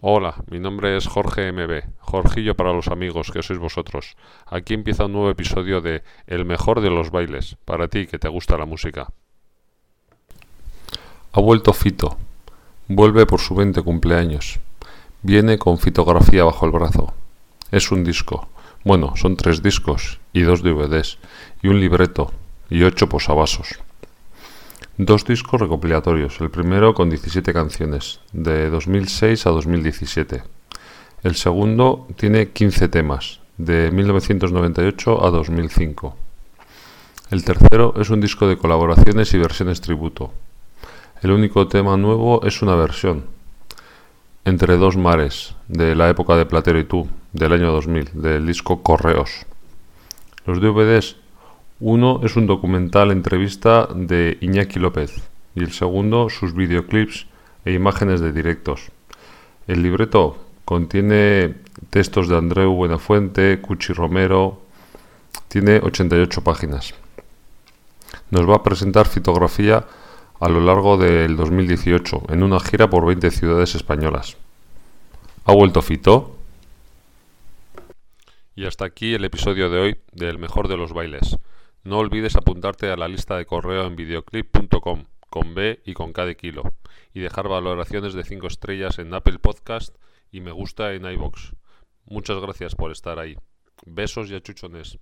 Hola, mi nombre es Jorge MB, Jorgillo para los amigos, que sois vosotros. Aquí empieza un nuevo episodio de El mejor de los bailes, para ti que te gusta la música. Ha vuelto Fito, vuelve por su 20 cumpleaños. Viene con fitografía bajo el brazo. Es un disco. Bueno, son tres discos y dos DVDs y un libreto y ocho posavasos. Dos discos recopilatorios, el primero con 17 canciones, de 2006 a 2017. El segundo tiene 15 temas, de 1998 a 2005. El tercero es un disco de colaboraciones y versiones tributo. El único tema nuevo es una versión, Entre dos mares, de la época de Platero y tú, del año 2000, del disco Correos. Los DVDs uno es un documental entrevista de Iñaki López y el segundo sus videoclips e imágenes de directos. El libreto contiene textos de Andreu Buenafuente, Cuchi Romero, tiene 88 páginas. Nos va a presentar fotografía a lo largo del 2018 en una gira por 20 ciudades españolas. ¿Ha vuelto Fito? Y hasta aquí el episodio de hoy del mejor de los bailes. No olvides apuntarte a la lista de correo en videoclip.com con B y con K de kilo y dejar valoraciones de 5 estrellas en Apple Podcast y me gusta en iBox. Muchas gracias por estar ahí. Besos y achuchones.